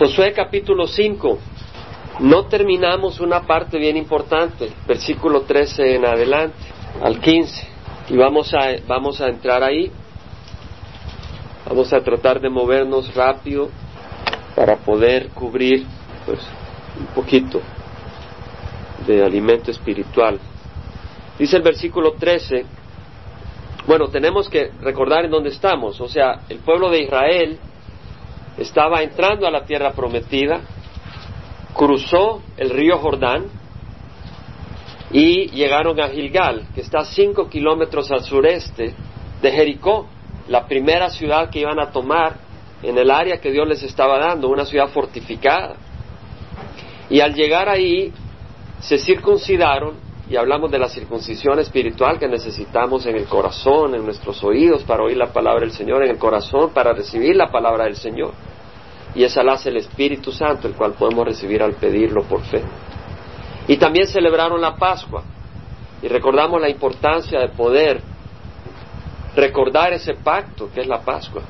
Josué capítulo 5. No terminamos una parte bien importante, versículo 13 en adelante, al 15. Y vamos a, vamos a entrar ahí. Vamos a tratar de movernos rápido para poder cubrir pues, un poquito de alimento espiritual. Dice el versículo 13, bueno, tenemos que recordar en dónde estamos, o sea, el pueblo de Israel estaba entrando a la tierra prometida, cruzó el río Jordán y llegaron a Gilgal, que está cinco kilómetros al sureste de Jericó, la primera ciudad que iban a tomar en el área que Dios les estaba dando, una ciudad fortificada. Y al llegar ahí, se circuncidaron y hablamos de la circuncisión espiritual que necesitamos en el corazón, en nuestros oídos para oír la palabra del Señor, en el corazón para recibir la palabra del Señor. Y esa la hace el Espíritu Santo, el cual podemos recibir al pedirlo por fe. Y también celebraron la Pascua y recordamos la importancia de poder recordar ese pacto que es la Pascua,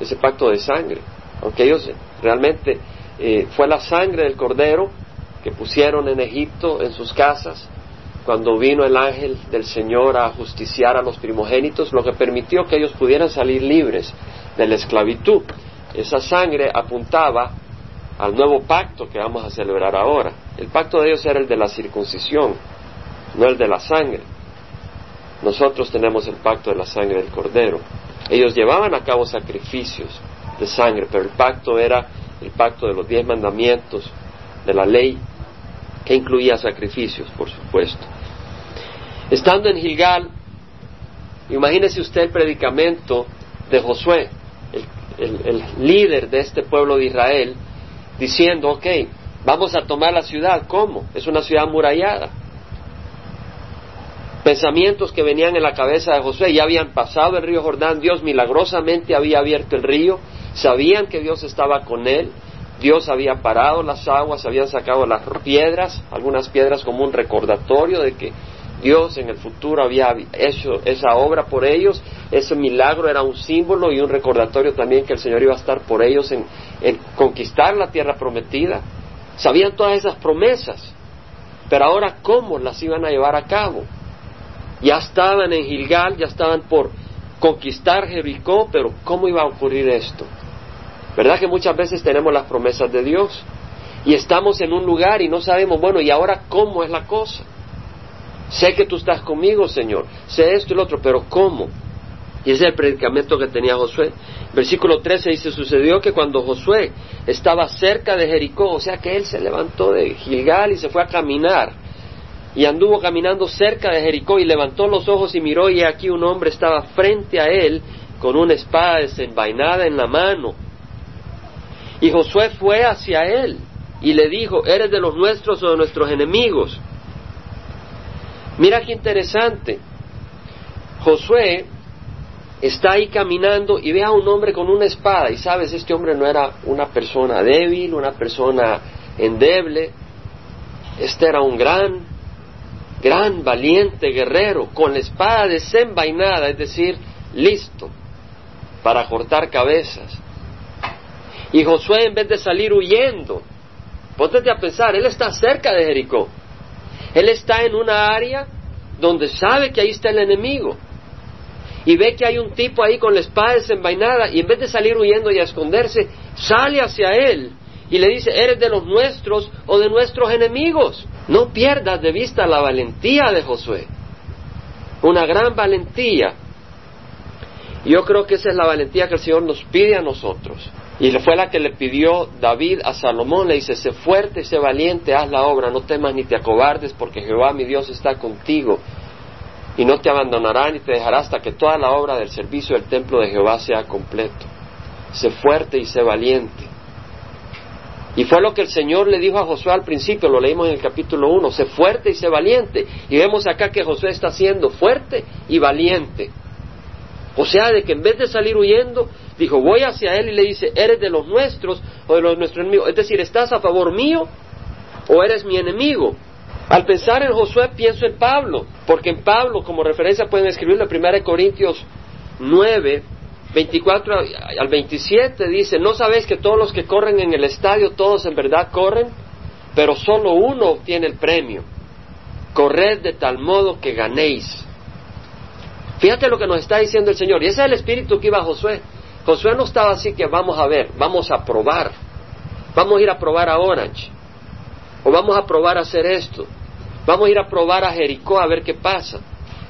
ese pacto de sangre, aunque ellos realmente eh, fue la sangre del cordero que pusieron en Egipto en sus casas cuando vino el ángel del Señor a justiciar a los primogénitos, lo que permitió que ellos pudieran salir libres de la esclavitud. Esa sangre apuntaba al nuevo pacto que vamos a celebrar ahora. El pacto de ellos era el de la circuncisión, no el de la sangre. Nosotros tenemos el pacto de la sangre del cordero. Ellos llevaban a cabo sacrificios de sangre, pero el pacto era el pacto de los diez mandamientos, de la ley, que incluía sacrificios, por supuesto. Estando en Gilgal, imagínese usted el predicamento de Josué, el, líder de este pueblo de Israel, diciendo, ok, vamos a tomar la ciudad, ¿cómo? Es una ciudad amurallada. Pensamientos que venían en la cabeza de Josué, ya habían pasado el río Jordán, Dios milagrosamente había abierto el río, sabían que Dios estaba con él, Dios había parado las aguas, habían sacado las piedras, algunas piedras como un recordatorio de que Dios en el futuro había hecho esa obra por ellos, ese milagro era un símbolo y un recordatorio también que el Señor iba a estar por ellos en, conquistar la tierra prometida. Sabían todas esas promesas, pero ahora cómo las iban a llevar a cabo. Ya estaban en Gilgal, ya estaban por conquistar Jericó, pero ¿cómo iba a ocurrir esto? ¿Verdad que muchas veces tenemos las promesas de Dios y estamos en un lugar y no sabemos, bueno, ¿y ahora cómo es la cosa? Sé que tú estás conmigo, Señor. Sé esto y lo otro, pero ¿cómo? Y ese es el predicamento que tenía Josué. Versículo 13 dice, sucedió que cuando Josué estaba cerca de Jericó, o sea que él se levantó de Gilgal y se fue a caminar, y anduvo caminando cerca de Jericó y levantó los ojos y miró y aquí un hombre estaba frente a él con una espada desenvainada en la mano. Y Josué fue hacia él y le dijo, ¿eres de los nuestros o de nuestros enemigos? Mira qué interesante. Josué está ahí caminando y ve a un hombre con una espada y sabes, este hombre no era una persona débil, una persona endeble, este era un gran, gran, valiente guerrero con la espada desenvainada, es decir, listo para cortar cabezas. Y Josué en vez de salir huyendo, ponte a pensar, él está cerca de Jericó. Él está en una área donde sabe que ahí está el enemigo. Y ve que hay un tipo ahí con la espada desenvainada y en vez de salir huyendo y a esconderse, sale hacia él y le dice, ¿eres de los nuestros o de nuestros enemigos? No pierdas de vista la valentía de Josué. Una gran valentía. Yo creo que esa es la valentía que el Señor nos pide a nosotros. Y fue la que le pidió David a Salomón, le dice, sé fuerte, sé valiente, haz la obra, no temas ni te acobardes, porque Jehová mi Dios está contigo, y no te abandonará ni te dejará hasta que toda la obra del servicio del templo de Jehová sea completo. Sé fuerte y sé valiente. Y fue lo que el Señor le dijo a Josué al principio, lo leímos en el capítulo 1, sé fuerte y sé valiente. Y vemos acá que Josué está siendo fuerte y valiente. O sea, de que en vez de salir huyendo, dijo, voy hacia él y le dice, ¿eres de los nuestros o de los nuestros enemigos? Es decir, ¿estás a favor mío o eres mi enemigo? Al pensar en Josué pienso en Pablo, porque en Pablo como referencia pueden escribirlo en 1 Corintios 9, 24 al 27 dice, ¿no sabéis que todos los que corren en el estadio, todos en verdad corren? Pero solo uno obtiene el premio. Corred de tal modo que ganéis. Fíjate lo que nos está diciendo el Señor. Y ese es el espíritu que iba a Josué. Josué no estaba así que vamos a ver, vamos a probar. Vamos a ir a probar a Orange. O vamos a probar a hacer esto. Vamos a ir a probar a Jericó a ver qué pasa.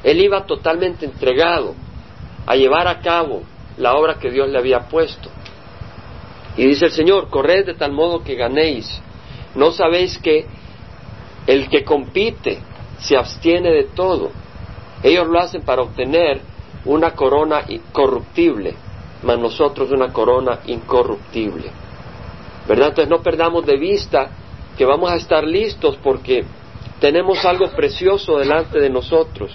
Él iba totalmente entregado a llevar a cabo la obra que Dios le había puesto. Y dice el Señor, corred de tal modo que ganéis. ¿No sabéis que el que compite se abstiene de todo? Ellos lo hacen para obtener una corona incorruptible, mas nosotros una corona incorruptible. ¿Verdad? Entonces no perdamos de vista que vamos a estar listos porque tenemos algo precioso delante de nosotros.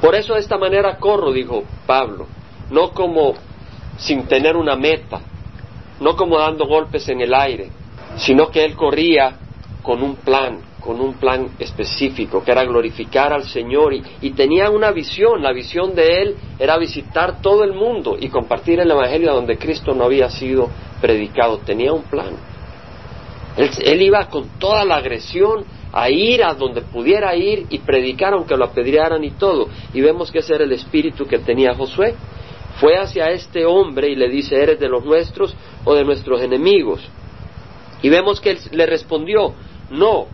Por eso de esta manera corro, dijo Pablo, no como sin tener una meta, no como dando golpes en el aire, sino que él corría con un plan, con un plan específico, que era glorificar al Señor y, tenía una visión, la visión de él era visitar todo el mundo y compartir el Evangelio donde Cristo no había sido predicado, tenía un plan. Él, él iba con toda la agresión a ir a donde pudiera ir y predicar aunque lo apedrearan y todo. Y vemos que ese era el espíritu que tenía Josué. Fue hacia este hombre y le dice, ¿eres de los nuestros o de nuestros enemigos? Y vemos que él le respondió, no,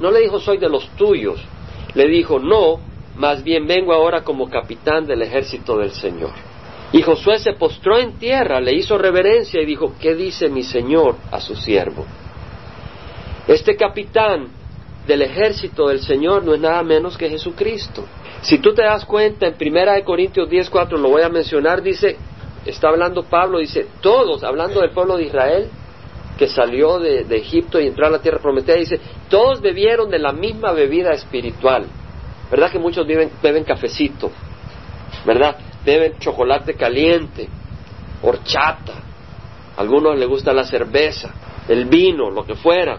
no le dijo soy de los tuyos, le dijo, no, más bien vengo ahora como capitán del ejército del Señor. Y Josué se postró en tierra, le hizo reverencia y dijo, ¿qué dice mi Señor a su siervo? Este capitán del ejército del Señor no es nada menos que Jesucristo. Si tú te das cuenta, en Primera de Corintios 10.4, lo voy a mencionar, dice, está hablando Pablo, dice, todos, hablando del pueblo de Israel, que salió de, Egipto y entró a la tierra prometida, dice, todos bebieron de la misma bebida espiritual. ¿Verdad que muchos beben, beben cafecito? ¿Verdad? Beben chocolate caliente, horchata, a algunos les gusta la cerveza, el vino, lo que fuera.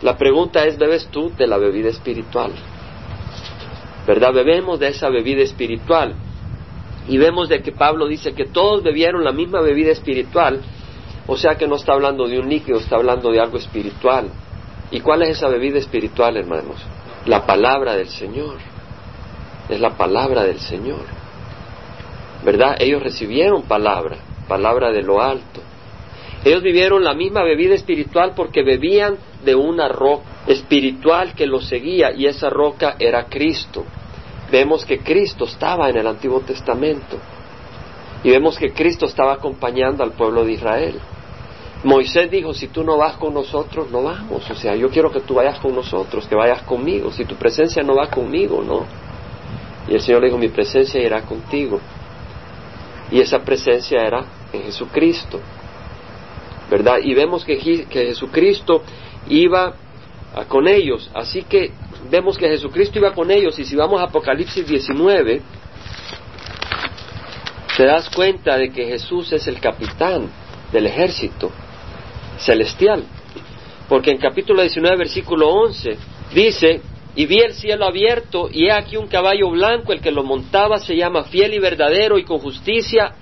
La pregunta es, ¿bebes tú de la bebida espiritual? ¿Verdad? Bebemos de esa bebida espiritual. Y vemos de que Pablo dice que todos bebieron la misma bebida espiritual, o sea que no está hablando de un líquido, está hablando de algo espiritual. ¿Y cuál es esa bebida espiritual, hermanos? La palabra del Señor. Es la palabra del Señor. ¿Verdad? Ellos recibieron palabra, palabra de lo alto. Ellos vivieron la misma bebida espiritual porque bebían de una roca espiritual que los seguía y esa roca era Cristo. Vemos que Cristo estaba en el Antiguo Testamento y vemos que Cristo estaba acompañando al pueblo de Israel. Moisés dijo, si tú no vas con nosotros, no vamos. O sea, yo quiero que tú vayas con nosotros, que vayas conmigo. Si tu presencia no va conmigo, no. Y el Señor le dijo, mi presencia irá contigo. Y esa presencia era en Jesucristo. ¿verdad? Y vemos que, que Jesucristo iba con ellos, así que vemos que Jesucristo iba con ellos y si vamos a Apocalipsis 19, te das cuenta de que Jesús es el capitán del ejército celestial, porque en capítulo 19, versículo 11, dice, y vi el cielo abierto, y he aquí un caballo blanco, el que lo montaba se llama fiel y verdadero, y con justicia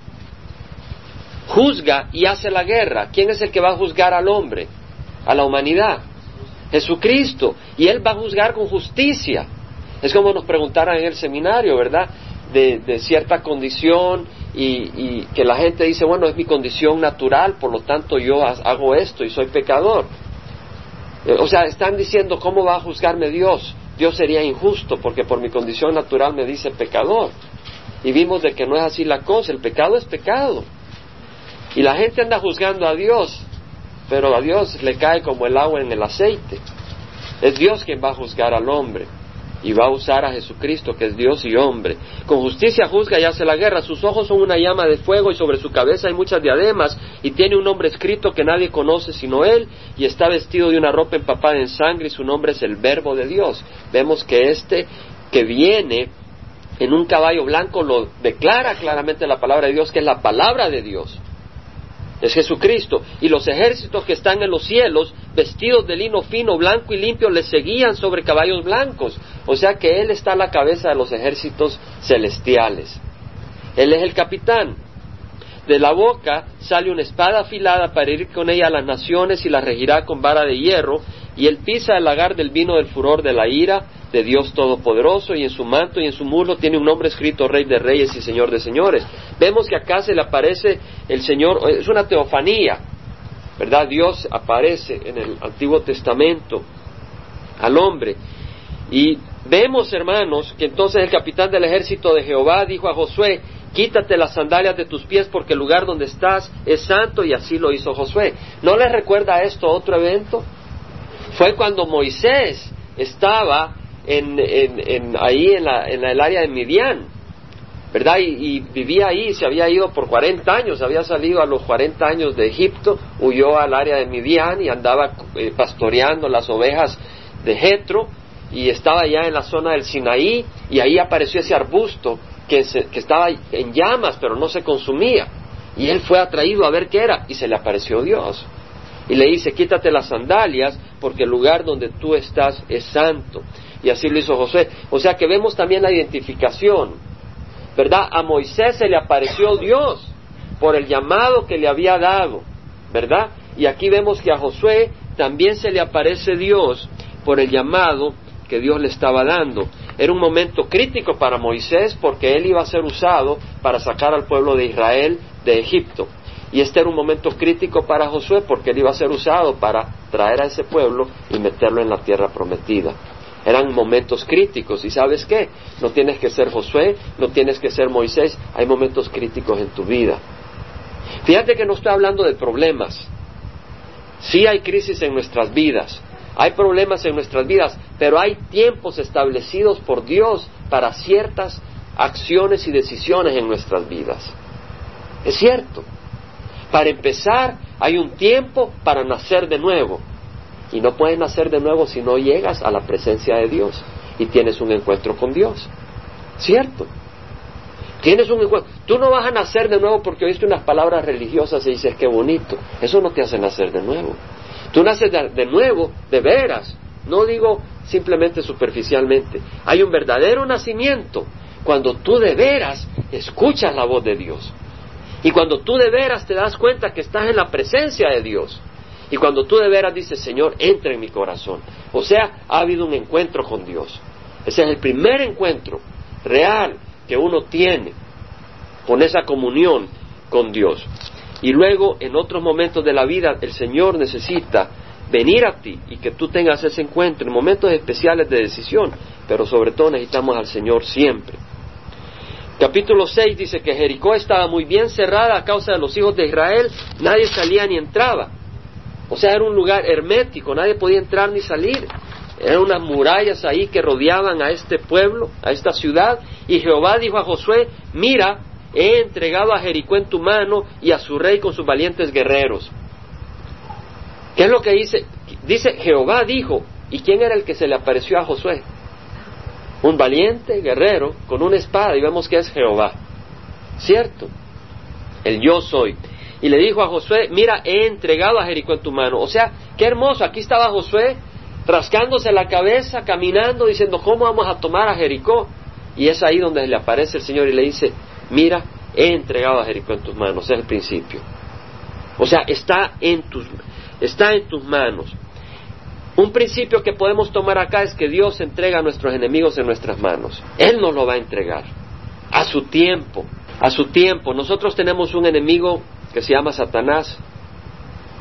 juzga y hace la guerra. ¿Quién es el que va a juzgar al hombre? A la humanidad. Jesucristo. Y Él va a juzgar con justicia. Es como nos preguntaran en el seminario, ¿verdad? De, de cierta condición y, que la gente dice, bueno, es mi condición natural, por lo tanto yo hago esto y soy pecador. Eh, o sea, están diciendo, ¿cómo va a juzgarme Dios? Dios sería injusto porque por mi condición natural me dice pecador. Y vimos de que no es así la cosa, el pecado es pecado. Y la gente anda juzgando a Dios, pero a Dios le cae como el agua en el aceite. Es Dios quien va a juzgar al hombre y va a usar a Jesucristo, que es Dios y hombre. Con justicia juzga y hace la guerra. Sus ojos son una llama de fuego y sobre su cabeza hay muchas diademas y tiene un nombre escrito que nadie conoce sino él y está vestido de una ropa empapada en sangre y su nombre es el Verbo de Dios. Vemos que este que viene en un caballo blanco lo declara claramente la palabra de Dios, que es la palabra de Dios es Jesucristo. Y los ejércitos que están en los cielos, vestidos de lino fino, blanco y limpio, le seguían sobre caballos blancos. O sea que Él está a la cabeza de los ejércitos celestiales. Él es el capitán. De la boca sale una espada afilada para ir con ella a las naciones y la regirá con vara de hierro, y él pisa el lagar del vino del furor de la ira de Dios Todopoderoso, y en su manto y en su muslo tiene un nombre escrito Rey de Reyes y Señor de Señores. Vemos que acá se le aparece el Señor, es una teofanía, ¿verdad? Dios aparece en el Antiguo Testamento al hombre. Y vemos, hermanos, que entonces el capitán del ejército de Jehová dijo a Josué, quítate las sandalias de tus pies porque el lugar donde estás es santo y así lo hizo Josué. ¿No les recuerda esto otro evento? Fue cuando Moisés estaba en, ahí en, la, en, el área de Midian, ¿verdad? Y, vivía ahí, se había ido por 40 años, había salido a los 40 años de Egipto, huyó al área de Midian y andaba eh, pastoreando las ovejas de Jetro y estaba ya en la zona del Sinaí y ahí apareció ese arbusto que, estaba en llamas, pero no se consumía. Y él fue atraído a ver qué era y se le apareció Dios. Y le dice, quítate las sandalias porque el lugar donde tú estás es santo. Y así lo hizo José. O sea que vemos también la identificación. ¿Verdad? A Moisés se le apareció Dios por el llamado que le había dado. ¿Verdad? Y aquí vemos que a Josué también se le aparece Dios por el llamado que Dios le estaba dando. Era un momento crítico para Moisés porque él iba a ser usado para sacar al pueblo de Israel de Egipto. Y este era un momento crítico para Josué porque él iba a ser usado para traer a ese pueblo y meterlo en la tierra prometida. Eran momentos críticos y sabes qué, no tienes que ser Josué, no tienes que ser Moisés, hay momentos críticos en tu vida. Fíjate que no estoy hablando de problemas. Sí hay crisis en nuestras vidas, hay problemas en nuestras vidas, pero hay tiempos establecidos por Dios para ciertas acciones y decisiones en nuestras vidas. Es cierto. Para empezar, hay un tiempo para nacer de nuevo. Y no puedes nacer de nuevo si no llegas a la presencia de Dios y tienes un encuentro con Dios. ¿Cierto? Tienes un encuentro. Tú no vas a nacer de nuevo porque oíste unas palabras religiosas y dices, qué bonito. Eso no te hace nacer de nuevo. Tú naces de, nuevo, de veras. No digo simplemente superficialmente. Hay un verdadero nacimiento cuando tú de veras escuchas la voz de Dios. Y cuando tú de veras te das cuenta que estás en la presencia de Dios. Y cuando tú de veras dices, Señor, entra en mi corazón. O sea, ha habido un encuentro con Dios. Ese es el primer encuentro real que uno tiene con esa comunión con Dios. Y luego, en otros momentos de la vida, el Señor necesita venir a ti y que tú tengas ese encuentro en momentos especiales de decisión, pero sobre todo necesitamos al Señor siempre. Capítulo 6 dice que Jericó estaba muy bien cerrada a causa de los hijos de Israel, nadie salía ni entraba. O sea, era un lugar hermético, nadie podía entrar ni salir. Eran unas murallas ahí que rodeaban a este pueblo, a esta ciudad, y Jehová dijo a Josué, mira, he entregado a Jericó en tu mano y a su rey con sus valientes guerreros. ¿Qué es lo que dice? Dice, Jehová dijo, ¿y quién era el que se le apareció a Josué? Un valiente guerrero con una espada, y vemos que es Jehová. ¿Cierto? El yo soy. Y le dijo a Josué, mira, he entregado a Jericó en tu mano. O sea, qué hermoso, aquí estaba Josué rascándose la cabeza, caminando, diciendo, ¿cómo vamos a tomar a Jericó? Y es ahí donde le aparece el Señor y le dice, mira, he entregado a Jericó en tus manos, es el principio. O sea, está en tus, está en tus manos. Un principio que podemos tomar acá es que Dios entrega a nuestros enemigos en nuestras manos. Él nos lo va a entregar a su tiempo, a su tiempo. Nosotros tenemos un enemigo que se llama Satanás.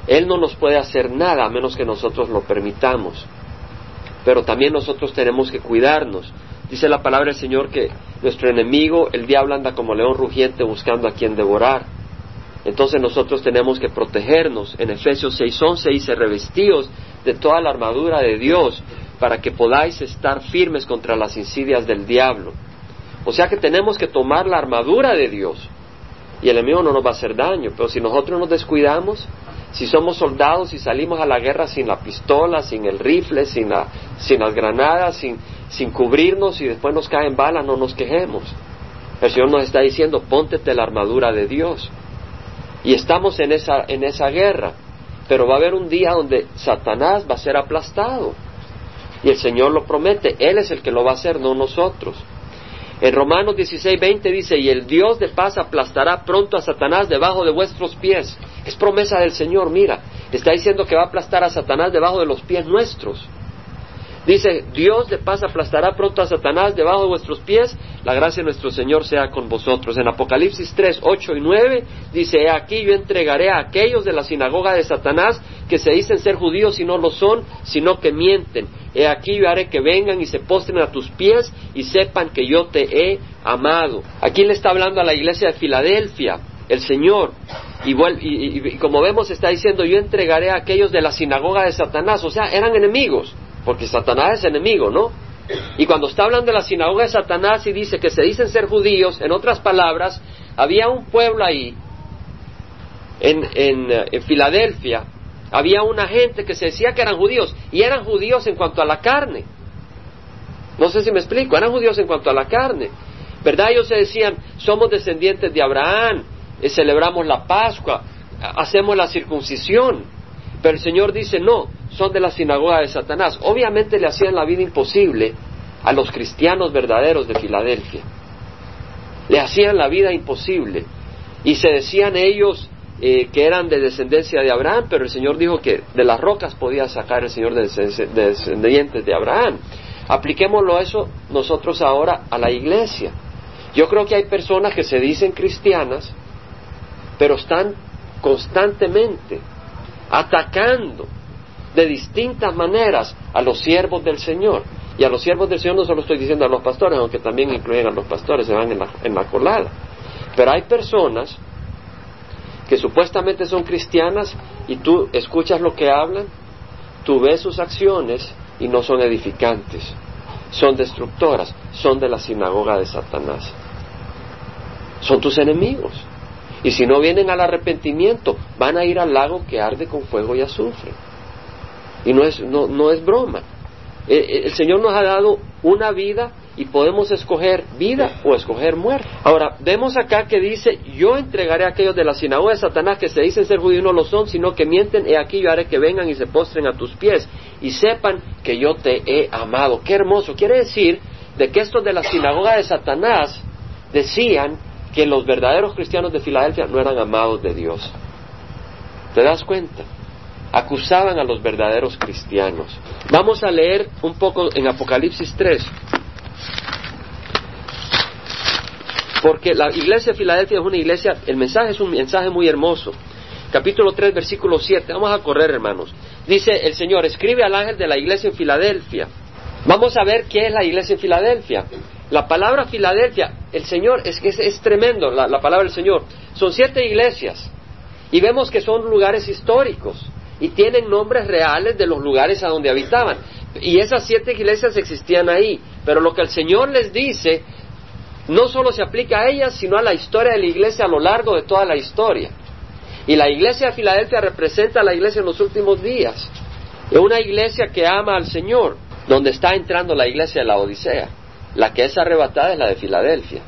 Él no nos puede hacer nada a menos que nosotros lo permitamos. Pero también nosotros tenemos que cuidarnos. Dice la palabra del Señor que nuestro enemigo, el diablo, anda como león rugiente buscando a quien devorar. Entonces nosotros tenemos que protegernos. En Efesios 6:11 dice, revestíos de toda la armadura de Dios para que podáis estar firmes contra las insidias del diablo. O sea que tenemos que tomar la armadura de Dios y el enemigo no nos va a hacer daño, pero si nosotros nos descuidamos, si somos soldados y salimos a la guerra sin la pistola, sin el rifle, sin, la, sin las granadas, sin, sin cubrirnos y después nos caen balas, no nos quejemos. El Señor nos está diciendo, póntete la armadura de Dios. Y estamos en esa, en esa guerra. Pero va a haber un día donde Satanás va a ser aplastado. Y el Señor lo promete. Él es el que lo va a hacer, no nosotros. En Romanos 16, 20 dice, y el Dios de paz aplastará pronto a Satanás debajo de vuestros pies. Es promesa del Señor, mira, está diciendo que va a aplastar a Satanás debajo de los pies nuestros. Dice, Dios de paz aplastará pronto a Satanás debajo de vuestros pies, la gracia de nuestro Señor sea con vosotros. En Apocalipsis 3, 8 y 9 dice, He aquí yo entregaré a aquellos de la sinagoga de Satanás que se dicen ser judíos y no lo son, sino que mienten. He aquí yo haré que vengan y se postren a tus pies y sepan que yo te he amado. Aquí le está hablando a la iglesia de Filadelfia, el Señor. Y, y como vemos está diciendo, yo entregaré a aquellos de la sinagoga de Satanás, o sea, eran enemigos porque Satanás es enemigo, ¿no? Y cuando está hablando de la sinagoga de Satanás y dice que se dicen ser judíos, en otras palabras, había un pueblo ahí, en, en, Filadelfia, había una gente que se decía que eran judíos, y eran judíos en cuanto a la carne. No sé si me explico, eran judíos en cuanto a la carne. ¿Verdad? Ellos se decían, somos descendientes de Abraham, eh, celebramos la Pascua, hacemos la circuncisión. Pero el Señor dice, no, son de la sinagoga de Satanás. Obviamente le hacían la vida imposible a los cristianos verdaderos de Filadelfia. Le hacían la vida imposible. Y se decían ellos eh, que eran de descendencia de Abraham, pero el Señor dijo que de las rocas podía sacar el Señor de descendientes de Abraham. Apliquémoslo eso nosotros ahora a la iglesia. Yo creo que hay personas que se dicen cristianas, pero están constantemente atacando de distintas maneras a los siervos del Señor. Y a los siervos del Señor no solo estoy diciendo a los pastores, aunque también incluyen a los pastores, se van en la, en la colada. Pero hay personas que supuestamente son cristianas y tú escuchas lo que hablan, tú ves sus acciones y no son edificantes, son destructoras, son de la sinagoga de Satanás. Son tus enemigos. Y si no vienen al arrepentimiento, van a ir al lago que arde con fuego y azufre. Y no es, no, no es broma. Eh, eh, el Señor nos ha dado una vida y podemos escoger vida o escoger muerte. Ahora, vemos acá que dice, yo entregaré a aquellos de la sinagoga de Satanás que se dicen ser judíos no lo son, sino que mienten, he aquí yo haré que vengan y se postren a tus pies y sepan que yo te he amado. Qué hermoso. Quiere decir de que estos de la sinagoga de Satanás decían que los verdaderos cristianos de Filadelfia no eran amados de Dios. ¿Te das cuenta? acusaban a los verdaderos cristianos. Vamos a leer un poco en Apocalipsis 3. Porque la iglesia de Filadelfia es una iglesia, el mensaje es un mensaje muy hermoso. Capítulo 3, versículo 7. Vamos a correr, hermanos. Dice el Señor, escribe al ángel de la iglesia en Filadelfia. Vamos a ver qué es la iglesia en Filadelfia. La palabra Filadelfia, el Señor, es que es, tremendo la, la palabra del Señor. Son siete iglesias y vemos que son lugares históricos y tienen nombres reales de los lugares a donde habitaban. Y esas siete iglesias existían ahí, pero lo que el Señor les dice no solo se aplica a ellas, sino a la historia de la iglesia a lo largo de toda la historia. Y la iglesia de Filadelfia representa a la iglesia en los últimos días. Es una iglesia que ama al Señor, donde está entrando la iglesia de la Odisea. La que es arrebatada es la de Filadelfia,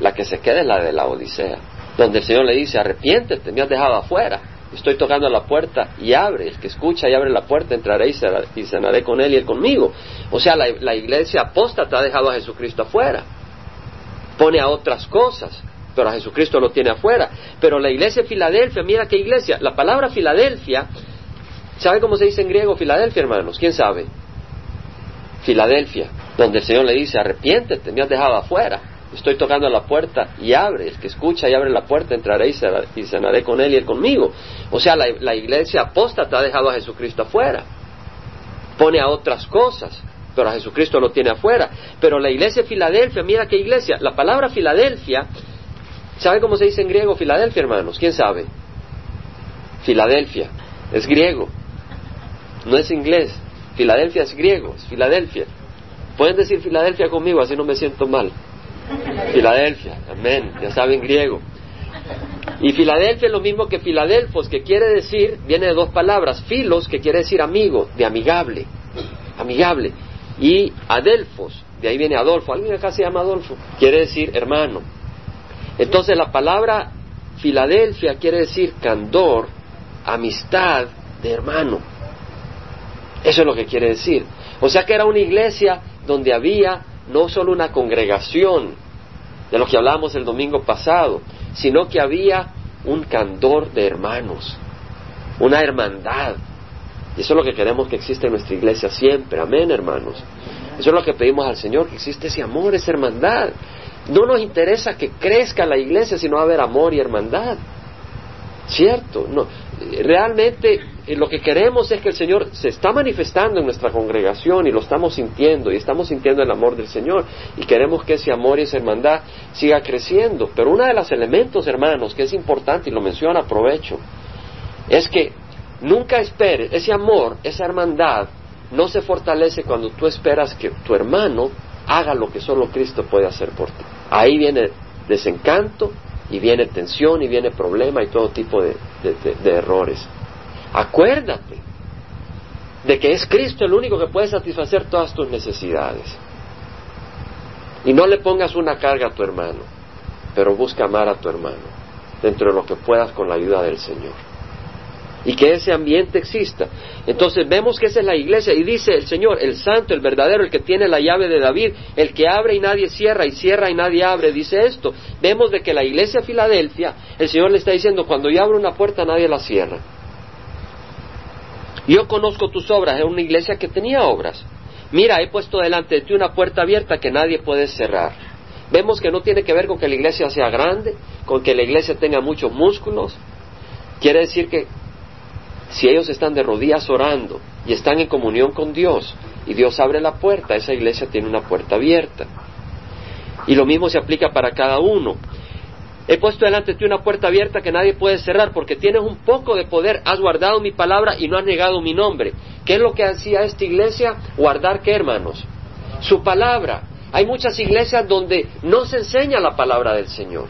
la que se queda es la de la Odisea, donde el Señor le dice, arrepiéntete, me has dejado afuera. Estoy tocando la puerta y abre. El que escucha y abre la puerta entraré y cenaré con él y él conmigo. O sea, la, iglesia apóstata ha dejado a Jesucristo afuera. Pone a otras cosas, pero a Jesucristo lo tiene afuera. Pero la iglesia de Filadelfia, mira qué iglesia. La palabra Filadelfia, ¿sabe cómo se dice en griego Filadelfia, hermanos? ¿Quién sabe? Filadelfia, donde el Señor le dice, arrepiéntete, me has dejado afuera estoy tocando la puerta y abre, el que escucha y abre la puerta entraré y cenaré con él y él conmigo. O sea, la, iglesia apóstata ha dejado a Jesucristo afuera, pone a otras cosas, pero a Jesucristo lo tiene afuera. Pero la iglesia de Filadelfia, mira qué iglesia, la palabra Filadelfia, ¿sabe cómo se dice en griego Filadelfia, hermanos? ¿Quién sabe? Filadelfia, es griego, no es inglés. Filadelfia es griego, es Filadelfia. Pueden decir Filadelfia conmigo, así no me siento mal. Filadelfia, amén, ya saben griego. Y Filadelfia es lo mismo que Filadelfos, que quiere decir, viene de dos palabras, filos, que quiere decir amigo, de amigable, amigable, y Adelfos, de ahí viene Adolfo, alguien acá se llama Adolfo, quiere decir hermano. Entonces la palabra Filadelfia quiere decir candor, amistad de hermano. Eso es lo que quiere decir. O sea que era una iglesia donde había no solo una congregación de lo que hablábamos el domingo pasado, sino que había un candor de hermanos, una hermandad. Y eso es lo que queremos que exista en nuestra iglesia siempre. Amén, hermanos. Eso es lo que pedimos al Señor, que existe ese amor, esa hermandad. No nos interesa que crezca la iglesia, sino haber amor y hermandad. ¿Cierto? No. Realmente eh, lo que queremos es que el Señor se está manifestando en nuestra congregación y lo estamos sintiendo y estamos sintiendo el amor del Señor y queremos que ese amor y esa hermandad siga creciendo. Pero uno de los elementos, hermanos, que es importante y lo menciona, aprovecho, es que nunca esperes, ese amor, esa hermandad, no se fortalece cuando tú esperas que tu hermano haga lo que solo Cristo puede hacer por ti. Ahí viene desencanto y viene tensión y viene problema y todo tipo de errores. Acuérdate de que es Cristo el único que puede satisfacer todas tus necesidades. Y no le pongas una carga a tu hermano, pero busca amar a tu hermano dentro de lo que puedas con la ayuda del Señor. Y que ese ambiente exista. Entonces vemos que esa es la iglesia y dice el Señor, el santo, el verdadero, el que tiene la llave de David, el que abre y nadie cierra y cierra y nadie abre, dice esto. Vemos de que la iglesia de Filadelfia, el Señor le está diciendo, cuando yo abro una puerta nadie la cierra. Yo conozco tus obras, es una iglesia que tenía obras. Mira, he puesto delante de ti una puerta abierta que nadie puede cerrar. Vemos que no tiene que ver con que la iglesia sea grande, con que la iglesia tenga muchos músculos. Quiere decir que si ellos están de rodillas orando y están en comunión con Dios y Dios abre la puerta, esa iglesia tiene una puerta abierta. Y lo mismo se aplica para cada uno. He puesto delante de ti una puerta abierta que nadie puede cerrar porque tienes un poco de poder, has guardado mi palabra y no has negado mi nombre. ¿Qué es lo que hacía esta iglesia? Guardar qué, hermanos? Su palabra. Hay muchas iglesias donde no se enseña la palabra del Señor.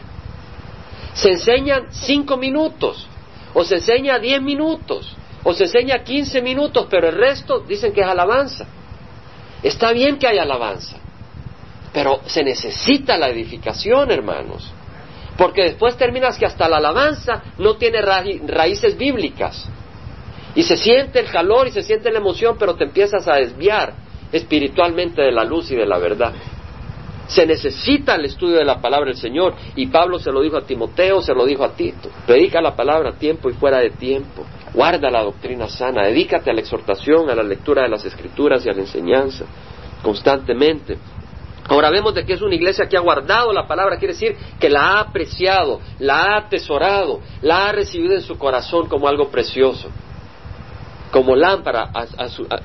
Se enseñan cinco minutos, o se enseña diez minutos, o se enseña quince minutos, pero el resto dicen que es alabanza. Está bien que haya alabanza, pero se necesita la edificación, hermanos. Porque después terminas que hasta la alabanza no tiene raíces bíblicas. Y se siente el calor y se siente la emoción, pero te empiezas a desviar espiritualmente de la luz y de la verdad. Se necesita el estudio de la palabra del Señor. Y Pablo se lo dijo a Timoteo, se lo dijo a Tito. Predica la palabra a tiempo y fuera de tiempo. Guarda la doctrina sana. Dedícate a la exhortación, a la lectura de las escrituras y a la enseñanza constantemente. Ahora vemos de que es una iglesia que ha guardado la palabra, quiere decir que la ha apreciado, la ha atesorado, la ha recibido en su corazón como algo precioso, como lámpara,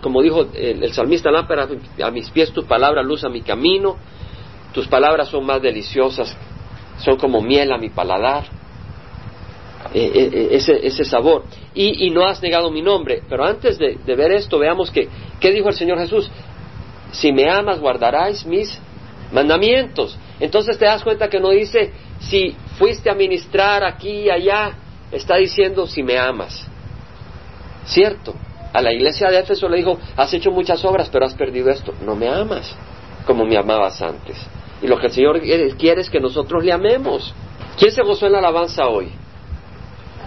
como dijo el, salmista, lámpara a mis pies tu palabra, luz a mi camino, tus palabras son más deliciosas, son como miel a mi paladar, eh, eh, eh, ese, sabor. Y, no has negado mi nombre. Pero antes de, ver esto, veamos que, ¿qué dijo el Señor Jesús? Si me amas, guardaráis mis mandamientos. Entonces te das cuenta que no dice si fuiste a ministrar aquí y allá, está diciendo si me amas. ¿Cierto? A la iglesia de Éfeso le dijo, has hecho muchas obras, pero has perdido esto. No me amas como me amabas antes. Y lo que el Señor quiere es que nosotros le amemos. ¿Quién se gozó en la alabanza hoy?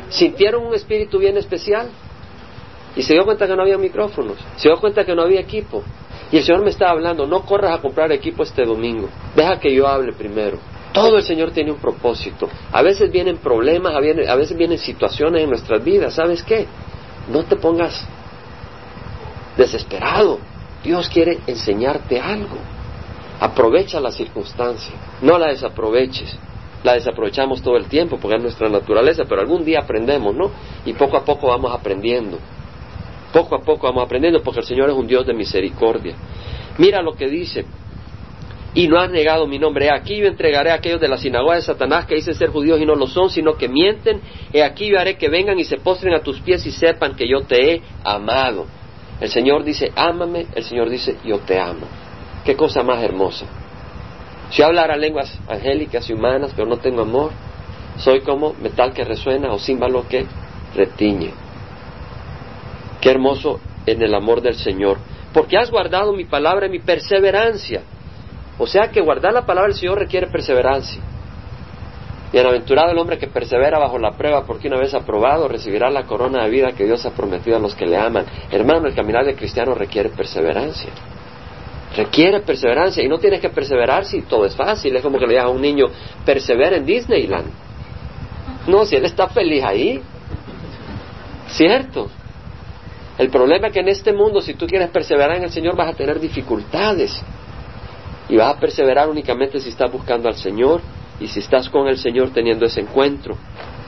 ¿Sintieron un espíritu bien especial? Y se dio cuenta que no había micrófonos, se dio cuenta que no había equipo, y el Señor me está hablando, no corras a comprar equipo este domingo, deja que yo hable primero. Todo el Señor tiene un propósito. A veces vienen problemas, a veces vienen situaciones en nuestras vidas. ¿Sabes qué? No te pongas desesperado. Dios quiere enseñarte algo. Aprovecha la circunstancia, no la desaproveches. La desaprovechamos todo el tiempo porque es nuestra naturaleza, pero algún día aprendemos, ¿no? Y poco a poco vamos aprendiendo. Poco a poco vamos aprendiendo porque el Señor es un Dios de misericordia. Mira lo que dice. Y no has negado mi nombre. He aquí yo entregaré a aquellos de la sinagoga de Satanás que dicen ser judíos y no lo son, sino que mienten. He aquí yo haré que vengan y se postren a tus pies y sepan que yo te he amado. El Señor dice, ámame. El Señor dice, yo te amo. Qué cosa más hermosa. Si hablara lenguas angélicas y humanas, pero no tengo amor, soy como metal que resuena o címbalo que retiñe. Qué hermoso en el amor del Señor. Porque has guardado mi palabra y mi perseverancia. O sea que guardar la palabra del Señor requiere perseverancia. Bienaventurado el hombre que persevera bajo la prueba, porque una vez aprobado recibirá la corona de vida que Dios ha prometido a los que le aman. Hermano, el caminar de cristiano requiere perseverancia. Requiere perseverancia y no tienes que perseverar si todo es fácil. Es como que le digas a un niño, persevera en Disneyland. No, si él está feliz ahí. ¿Cierto? El problema es que en este mundo, si tú quieres perseverar en el Señor, vas a tener dificultades. Y vas a perseverar únicamente si estás buscando al Señor y si estás con el Señor teniendo ese encuentro.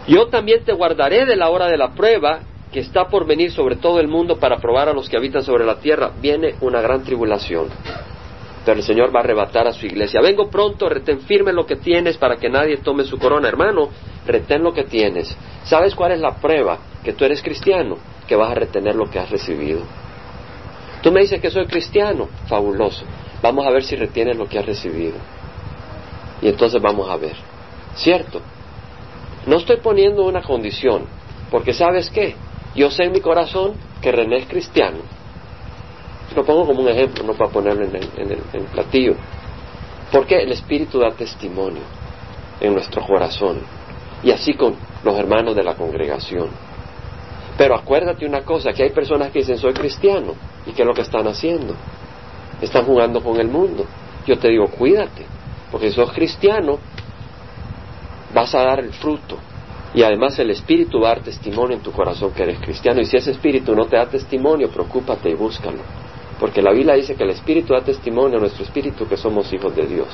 Yo también te guardaré de la hora de la prueba que está por venir sobre todo el mundo para probar a los que habitan sobre la tierra. Viene una gran tribulación. Pero el Señor va a arrebatar a su iglesia. Vengo pronto, retén firme lo que tienes para que nadie tome su corona. Hermano, retén lo que tienes. ¿Sabes cuál es la prueba? Que tú eres cristiano, que vas a retener lo que has recibido. Tú me dices que soy cristiano, fabuloso. Vamos a ver si retienes lo que has recibido. Y entonces vamos a ver. ¿Cierto? No estoy poniendo una condición, porque sabes qué, yo sé en mi corazón que René es cristiano. Lo pongo como un ejemplo, no para ponerlo en el, en el platillo. Porque el Espíritu da testimonio en nuestro corazón. Y así con los hermanos de la congregación. Pero acuérdate una cosa, que hay personas que dicen soy cristiano. ¿Y qué es lo que están haciendo? Están jugando con el mundo. Yo te digo, cuídate, porque si sos cristiano, vas a dar el fruto. Y además el Espíritu va a dar testimonio en tu corazón que eres cristiano. Y si ese Espíritu no te da testimonio, preocúpate y búscalo. Porque la Biblia dice que el Espíritu da testimonio a nuestro Espíritu que somos hijos de Dios.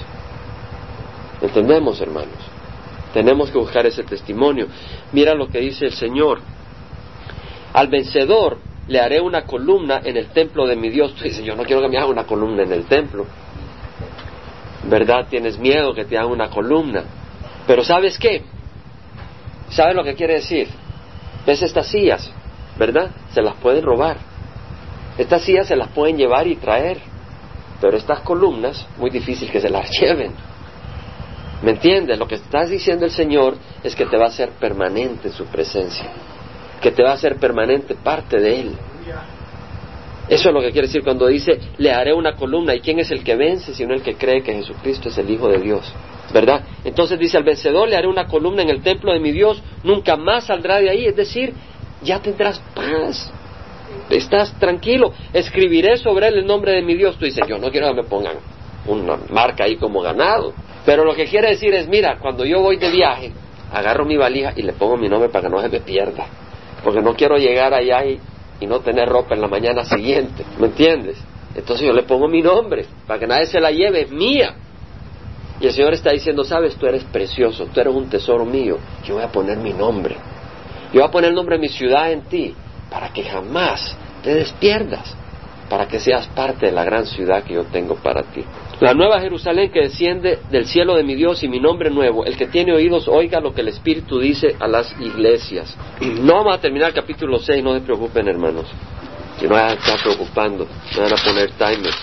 ¿Entendemos, hermanos? Tenemos que buscar ese testimonio. Mira lo que dice el Señor. Al vencedor le haré una columna en el templo de mi Dios. Tú dices, yo no quiero que me haga una columna en el templo. ¿Verdad? Tienes miedo que te haga una columna. Pero ¿sabes qué? ¿Sabes lo que quiere decir? ¿Ves estas sillas? ¿Verdad? Se las pueden robar. Estas sillas se las pueden llevar y traer. Pero estas columnas, muy difícil que se las lleven. ¿Me entiendes? Lo que estás diciendo el Señor es que te va a hacer permanente en su presencia. Que te va a hacer permanente parte de Él. Eso es lo que quiere decir cuando dice, le haré una columna. ¿Y quién es el que vence sino el que cree que Jesucristo es el Hijo de Dios? ¿verdad? Entonces dice, al vencedor le haré una columna en el templo de mi Dios, nunca más saldrá de ahí, es decir, ya tendrás paz, estás tranquilo, escribiré sobre él el nombre de mi Dios. Tú dices, yo no quiero que me pongan una marca ahí como ganado, pero lo que quiere decir es, mira, cuando yo voy de viaje, agarro mi valija y le pongo mi nombre para que no se me pierda, porque no quiero llegar allá y, no tener ropa en la mañana siguiente, ¿me entiendes? Entonces yo le pongo mi nombre, para que nadie se la lleve, es mía. Y el Señor está diciendo, sabes, tú eres precioso, tú eres un tesoro mío, yo voy a poner mi nombre. Yo voy a poner el nombre de mi ciudad en ti, para que jamás te despierdas, para que seas parte de la gran ciudad que yo tengo para ti. La nueva Jerusalén que desciende del cielo de mi Dios y mi nombre nuevo, el que tiene oídos oiga lo que el Espíritu dice a las iglesias. No vamos a terminar el capítulo 6, no se preocupen hermanos, que no vayan a estar preocupando, me van a poner timer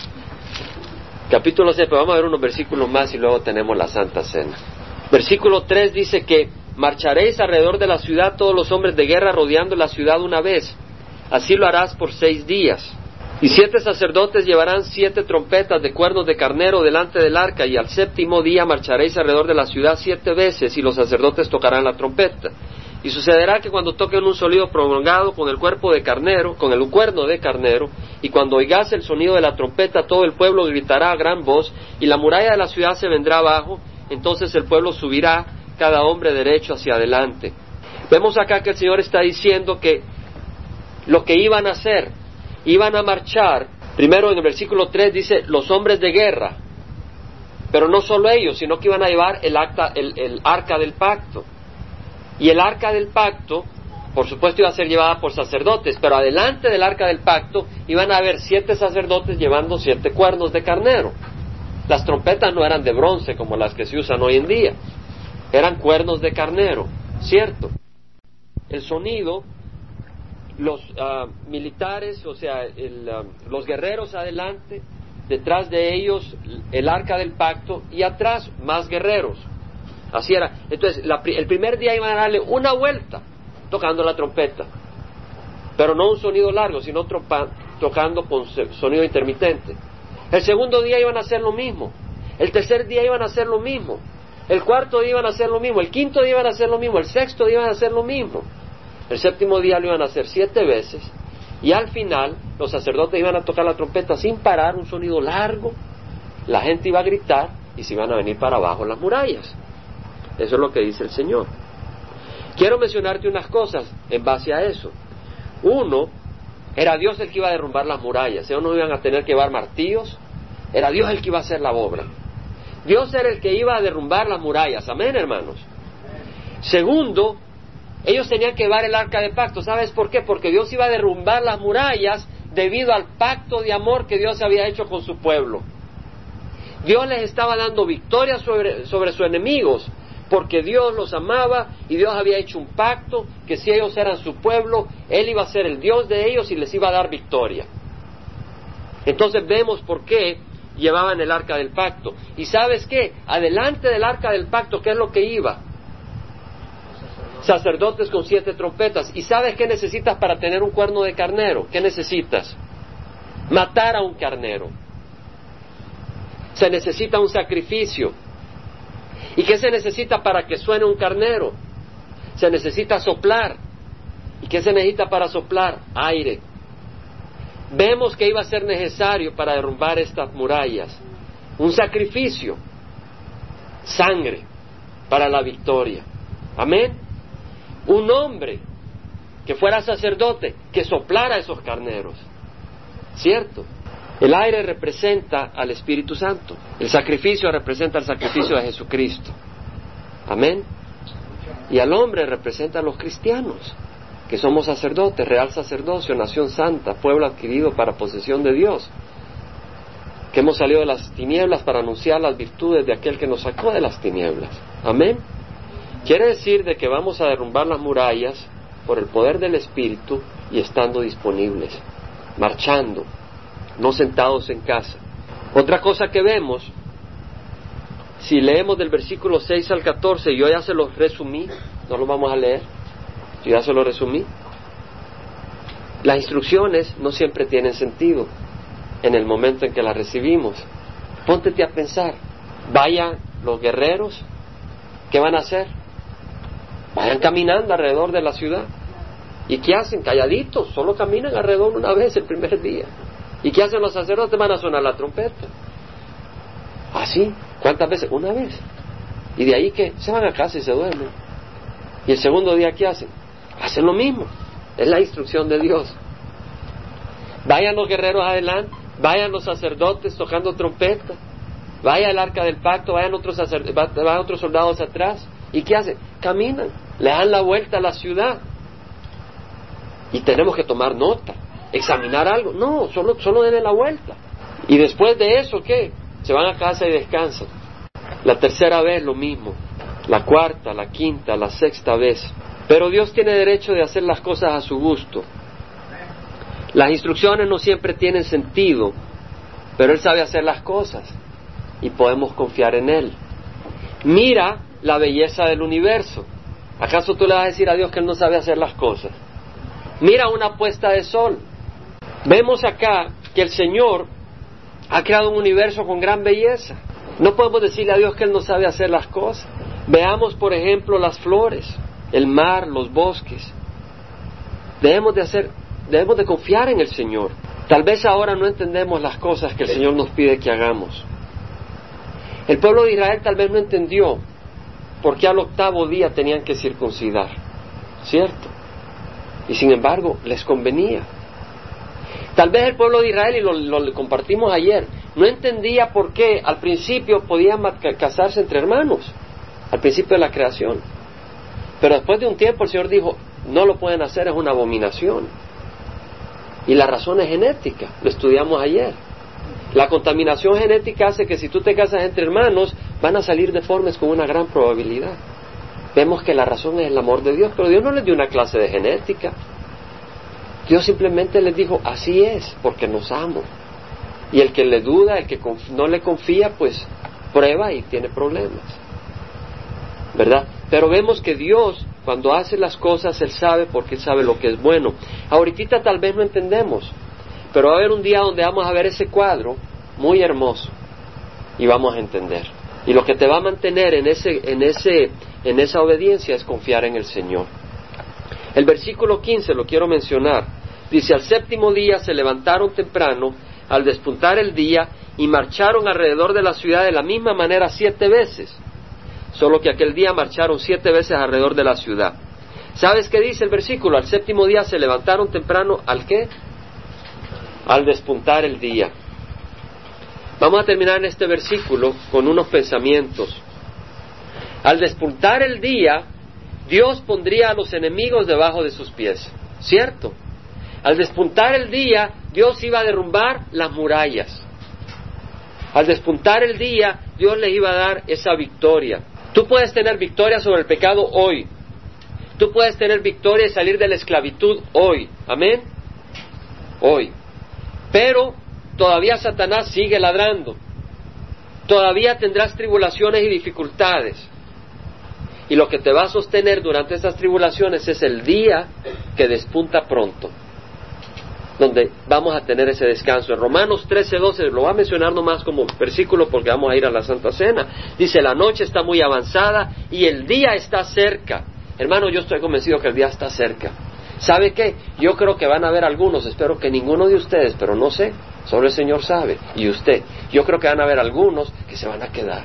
capítulo 6, pero vamos a ver unos versículos más y luego tenemos la Santa Cena. Versículo 3 dice que marcharéis alrededor de la ciudad todos los hombres de guerra rodeando la ciudad una vez. Así lo harás por seis días. Y siete sacerdotes llevarán siete trompetas de cuernos de carnero delante del arca, y al séptimo día marcharéis alrededor de la ciudad siete veces, y los sacerdotes tocarán la trompeta. Y sucederá que cuando toquen un sonido prolongado con el cuerpo de carnero, con el cuerno de carnero, y cuando oigas el sonido de la trompeta, todo el pueblo gritará a gran voz, y la muralla de la ciudad se vendrá abajo, entonces el pueblo subirá, cada hombre derecho hacia adelante. Vemos acá que el Señor está diciendo que lo que iban a hacer, iban a marchar, primero en el versículo 3 dice, los hombres de guerra, pero no solo ellos, sino que iban a llevar el, acta, el arca del pacto. Y el arca del pacto, por supuesto, iba a ser llevada por sacerdotes, pero adelante del arca del pacto iban a haber siete sacerdotes llevando siete cuernos de carnero. Las trompetas no eran de bronce como las que se usan hoy en día, eran cuernos de carnero, ¿cierto? El sonido, los ah, militares, o sea, ah, los guerreros adelante, detrás de ellos el arca del pacto y atrás más guerreros. Así era. Entonces, el primer día iban a darle una vuelta tocando la trompeta, pero no un sonido largo, sino tocando con sonido intermitente. El segundo día iban a hacer lo mismo. El tercer día iban a hacer lo mismo. El cuarto día iban a hacer lo mismo. El quinto día iban a hacer lo mismo. El sexto día iban a hacer lo mismo. El séptimo día lo iban a hacer siete veces. Y al final los sacerdotes iban a tocar la trompeta sin parar, un sonido largo, la gente iba a gritar y se iban a venir para abajo las murallas. Eso es lo que dice el Señor. Quiero mencionarte unas cosas en base a eso. Uno, era Dios el que iba a derrumbar las murallas. Ellos no iban a tener que llevar martillos. Era Dios el que iba a hacer la obra. Dios era el que iba a derrumbar las murallas. Amén, hermanos. Segundo, ellos tenían que llevar el arca de pacto. ¿Sabes por qué? Porque Dios iba a derrumbar las murallas debido al pacto de amor que Dios había hecho con su pueblo. Dios les estaba dando victoria sobre, sobre sus enemigos porque Dios los amaba y Dios había hecho un pacto que si ellos eran su pueblo, Él iba a ser el Dios de ellos y les iba a dar victoria. Entonces vemos por qué llevaban el arca del pacto. Y sabes qué, adelante del arca del pacto, ¿qué es lo que iba? Sacerdotes con siete trompetas. ¿Y sabes qué necesitas para tener un cuerno de carnero? ¿Qué necesitas? Matar a un carnero. Se necesita un sacrificio. ¿Y qué se necesita para que suene un carnero? Se necesita soplar. ¿Y qué se necesita para soplar? Aire. Vemos que iba a ser necesario para derrumbar estas murallas un sacrificio, sangre para la victoria. Amén. Un hombre que fuera sacerdote, que soplara esos carneros. ¿Cierto? El aire representa al Espíritu Santo. El sacrificio representa el sacrificio de Jesucristo. Amén. Y al hombre representa a los cristianos, que somos sacerdotes, real sacerdocio, nación santa, pueblo adquirido para posesión de Dios, que hemos salido de las tinieblas para anunciar las virtudes de aquel que nos sacó de las tinieblas. Amén. Quiere decir de que vamos a derrumbar las murallas por el poder del Espíritu y estando disponibles, marchando, no sentados en casa. Otra cosa que vemos, si leemos del versículo 6 al 14, yo ya se los resumí, no lo vamos a leer, yo ya se lo resumí. Las instrucciones no siempre tienen sentido en el momento en que las recibimos. Póntete a pensar, vayan los guerreros, ¿qué van a hacer? Vayan caminando alrededor de la ciudad. ¿Y qué hacen? Calladitos, solo caminan alrededor una vez el primer día. ¿Y qué hacen los sacerdotes? Van a sonar la trompeta. ¿Así? ¿Ah, ¿Cuántas veces? Una vez. ¿Y de ahí que Se van a casa y se duermen. ¿Y el segundo día qué hacen? Hacen lo mismo. Es la instrucción de Dios. Vayan los guerreros adelante, vayan los sacerdotes tocando trompeta, vaya el arca del pacto, vayan otros, vayan otros soldados atrás. ¿Y qué hacen? Caminan, le dan la vuelta a la ciudad. Y tenemos que tomar nota examinar algo. No, solo, solo denle la vuelta. Y después de eso, ¿qué? Se van a casa y descansan. La tercera vez lo mismo. La cuarta, la quinta, la sexta vez. Pero Dios tiene derecho de hacer las cosas a su gusto. Las instrucciones no siempre tienen sentido, pero Él sabe hacer las cosas y podemos confiar en Él. Mira la belleza del universo. ¿Acaso tú le vas a decir a Dios que Él no sabe hacer las cosas? Mira una puesta de sol. Vemos acá que el Señor ha creado un universo con gran belleza. No podemos decirle a Dios que Él no sabe hacer las cosas. Veamos, por ejemplo, las flores, el mar, los bosques. Debemos de hacer, debemos de confiar en el Señor. Tal vez ahora no entendemos las cosas que el Señor nos pide que hagamos. El pueblo de Israel tal vez no entendió por qué al octavo día tenían que circuncidar, ¿cierto? Y sin embargo, les convenía. Tal vez el pueblo de Israel, y lo, compartimos ayer, no entendía por qué al principio podían casarse entre hermanos, al principio de la creación. Pero después de un tiempo el Señor dijo, no lo pueden hacer, es una abominación. Y la razón es genética, lo estudiamos ayer. La contaminación genética hace que si tú te casas entre hermanos, van a salir deformes con una gran probabilidad. Vemos que la razón es el amor de Dios, pero Dios no les dio una clase de genética. Dios simplemente les dijo, así es, porque nos amo. Y el que le duda, el que no le confía, pues prueba y tiene problemas. ¿Verdad? Pero vemos que Dios, cuando hace las cosas, Él sabe porque sabe lo que es bueno. Ahorita tal vez no entendemos, pero va a haber un día donde vamos a ver ese cuadro muy hermoso y vamos a entender. Y lo que te va a mantener en, ese, en, ese, en esa obediencia es confiar en el Señor. El versículo 15 lo quiero mencionar. Dice, al séptimo día se levantaron temprano, al despuntar el día, y marcharon alrededor de la ciudad de la misma manera siete veces. Solo que aquel día marcharon siete veces alrededor de la ciudad. ¿Sabes qué dice el versículo? Al séptimo día se levantaron temprano, ¿al qué? Al despuntar el día. Vamos a terminar en este versículo con unos pensamientos. Al despuntar el día, Dios pondría a los enemigos debajo de sus pies, ¿cierto? Al despuntar el día, Dios iba a derrumbar las murallas. Al despuntar el día, Dios les iba a dar esa victoria. Tú puedes tener victoria sobre el pecado hoy. Tú puedes tener victoria y salir de la esclavitud hoy. Amén. Hoy. Pero todavía Satanás sigue ladrando. Todavía tendrás tribulaciones y dificultades. Y lo que te va a sostener durante esas tribulaciones es el día que despunta pronto, donde vamos a tener ese descanso. En Romanos 13, 12, lo va a mencionar nomás como versículo porque vamos a ir a la Santa Cena. Dice, la noche está muy avanzada y el día está cerca. Hermano, yo estoy convencido que el día está cerca. ¿Sabe qué? Yo creo que van a haber algunos, espero que ninguno de ustedes, pero no sé, solo el Señor sabe, y usted, yo creo que van a haber algunos que se van a quedar.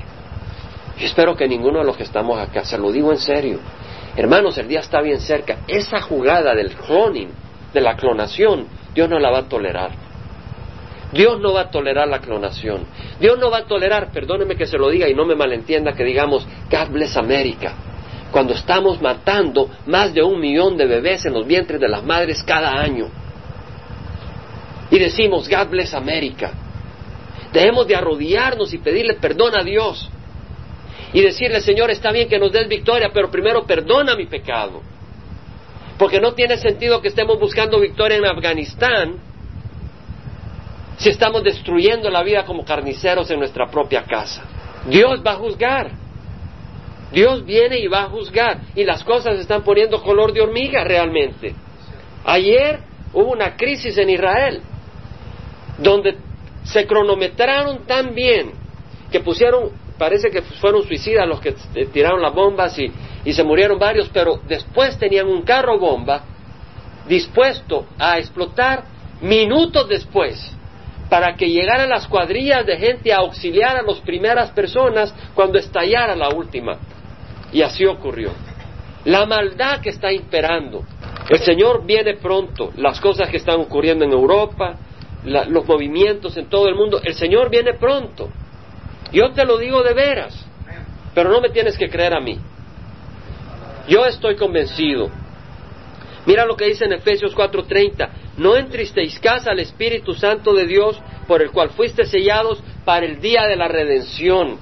Yo espero que ninguno de los que estamos acá, se lo digo en serio. Hermanos, el día está bien cerca. Esa jugada del cloning, de la clonación, Dios no la va a tolerar. Dios no va a tolerar la clonación. Dios no va a tolerar, perdóneme que se lo diga y no me malentienda, que digamos, God bless America. Cuando estamos matando más de un millón de bebés en los vientres de las madres cada año. Y decimos, God bless America. Debemos de arrodillarnos y pedirle perdón a Dios y decirle, Señor, está bien que nos des victoria, pero primero perdona mi pecado. Porque no tiene sentido que estemos buscando victoria en Afganistán si estamos destruyendo la vida como carniceros en nuestra propia casa. Dios va a juzgar. Dios viene y va a juzgar. Y las cosas están poniendo color de hormiga realmente. Ayer hubo una crisis en Israel donde se cronometraron tan bien que pusieron parece que fueron suicidas los que tiraron las bombas y, y se murieron varios, pero después tenían un carro bomba dispuesto a explotar minutos después para que llegaran las cuadrillas de gente a auxiliar a las primeras personas cuando estallara la última. Y así ocurrió. La maldad que está imperando. El Señor viene pronto. Las cosas que están ocurriendo en Europa, los movimientos en todo el mundo, el Señor viene pronto. Yo te lo digo de veras, pero no me tienes que creer a mí. Yo estoy convencido. Mira lo que dice en Efesios 4:30, no entristezcáis al Espíritu Santo de Dios por el cual fuiste sellados para el día de la redención.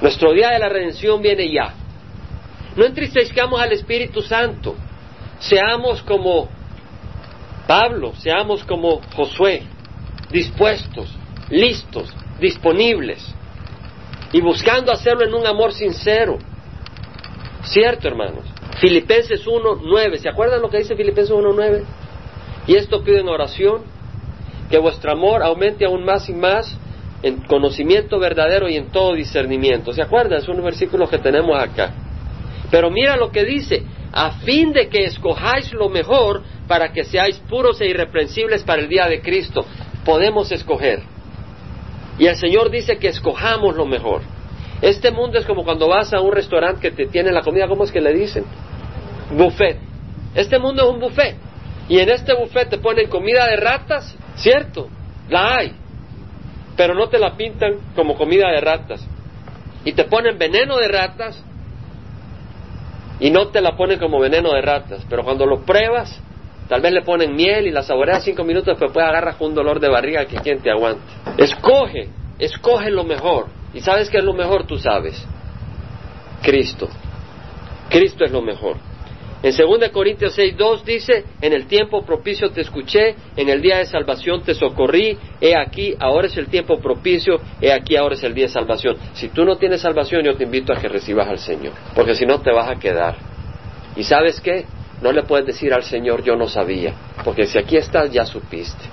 Nuestro día de la redención viene ya. No entristezcamos al Espíritu Santo. Seamos como Pablo, seamos como Josué, dispuestos, listos, disponibles y buscando hacerlo en un amor sincero. ¿Cierto, hermanos? Filipenses 1.9, ¿se acuerdan lo que dice Filipenses 1.9? Y esto pido en oración, que vuestro amor aumente aún más y más en conocimiento verdadero y en todo discernimiento. ¿Se acuerdan? Es un versículo que tenemos acá. Pero mira lo que dice, a fin de que escojáis lo mejor para que seáis puros e irreprensibles para el día de Cristo. Podemos escoger. Y el Señor dice que escojamos lo mejor. Este mundo es como cuando vas a un restaurante que te tiene la comida, ¿cómo es que le dicen? Buffet. Este mundo es un buffet. Y en este buffet te ponen comida de ratas, ¿cierto? La hay. Pero no te la pintan como comida de ratas. Y te ponen veneno de ratas y no te la ponen como veneno de ratas. Pero cuando lo pruebas, Tal vez le ponen miel y la saboreas cinco minutos, después puede agarrar un dolor de barriga que quien te aguante. Escoge, escoge lo mejor. ¿Y sabes qué es lo mejor? Tú sabes. Cristo. Cristo es lo mejor. En 2 Corintios 6.2 dice, en el tiempo propicio te escuché, en el día de salvación te socorrí, he aquí, ahora es el tiempo propicio, he aquí, ahora es el día de salvación. Si tú no tienes salvación, yo te invito a que recibas al Señor, porque si no te vas a quedar. ¿Y sabes qué? No le puedes decir al Señor yo no sabía, porque si aquí estás ya supiste.